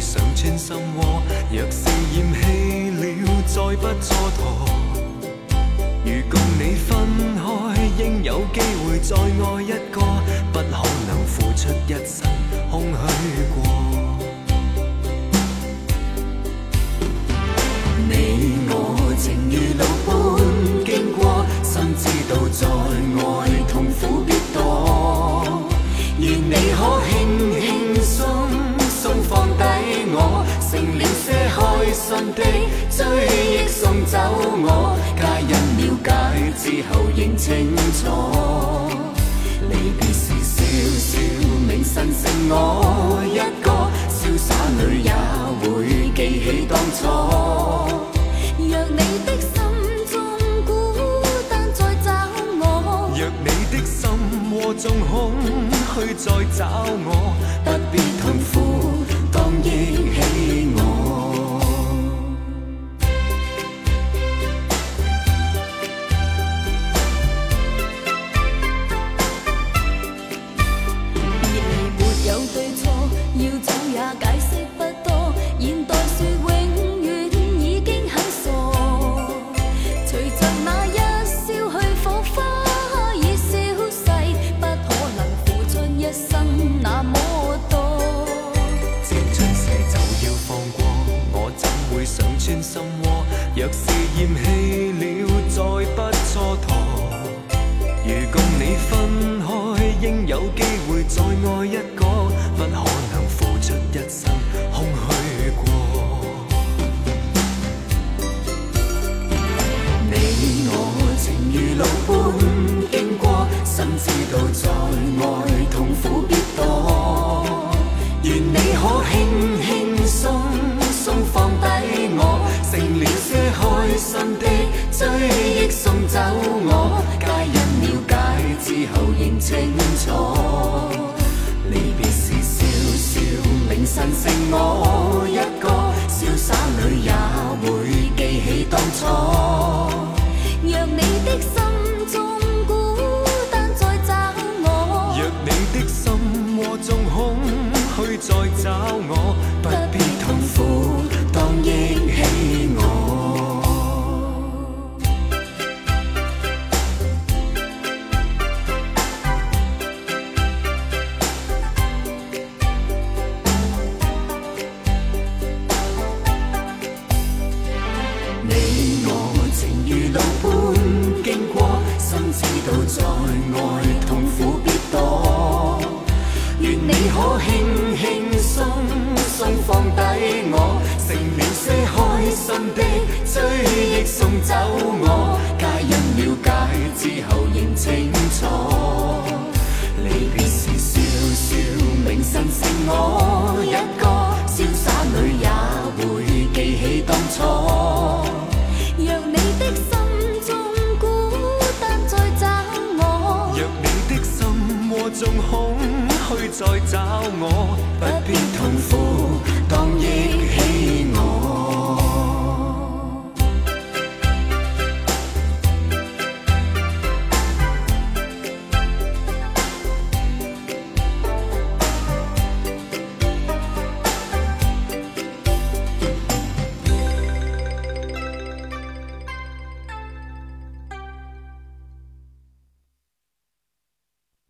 想穿心窝，若是厌弃了，再不蹉跎。如共你分开，应有机会再爱一个，不可能付出一生空虚过。走我，家人了解之后认清楚。离别时笑笑，明晨剩我一个。潇洒女也会记起当初。若你的心中孤单再找我，若你的心窝中空虚再找我，不必痛苦。一生空虚过，你我情如路般经过，心知道在爱痛苦必多。愿你可轻轻松松放低我，剩了些开心的追忆送走我。皆因了解之后认清楚。我一个潇洒女也会记起当初。若你的心中孤单再找我，若你的心窝中空虚再找我，不必痛苦当忆起我。道在外痛苦必多。愿你可轻轻松松放低我，成了些开心的追忆送走我。皆因了解之后认清楚，离别时笑笑，明晨剩我。纵空虚，再找我，不必痛苦。